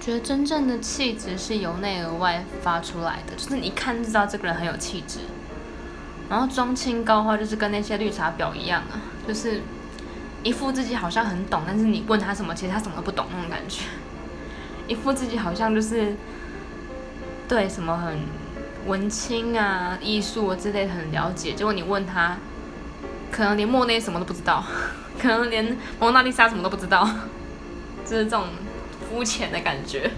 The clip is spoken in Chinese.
觉得真正的气质是由内而外发出来的，就是你一看就知道这个人很有气质。然后装清高的话就是跟那些绿茶婊一样啊，就是一副自己好像很懂，但是你问他什么，其实他什么都不懂那种感觉。一副自己好像就是对什么很文青啊、艺术啊之类很了解，结果你问他，可能连莫内什么都不知道，可能连蒙娜丽莎什么都不知道，就是这种肤浅的感觉。